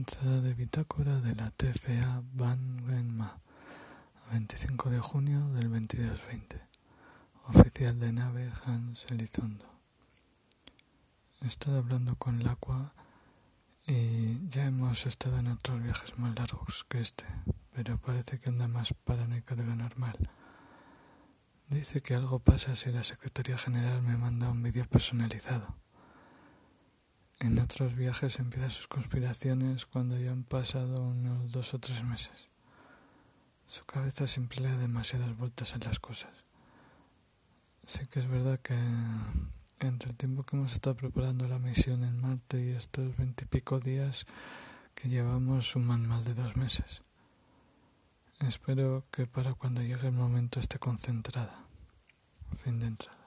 Entrada de bitácora de la TFA Van Renma, 25 de junio del 2220. Oficial de nave Hans Elizondo. He estado hablando con Lacua y ya hemos estado en otros viajes más largos que este, pero parece que anda más paranoico de lo normal. Dice que algo pasa si la Secretaría General me manda un vídeo personalizado. En otros viajes empieza sus conspiraciones cuando ya han pasado unos dos o tres meses. Su cabeza siempre le da demasiadas vueltas a las cosas. Sí que es verdad que entre el tiempo que hemos estado preparando la misión en Marte y estos veintipico días que llevamos suman más de dos meses. Espero que para cuando llegue el momento esté concentrada. Fin de entrada.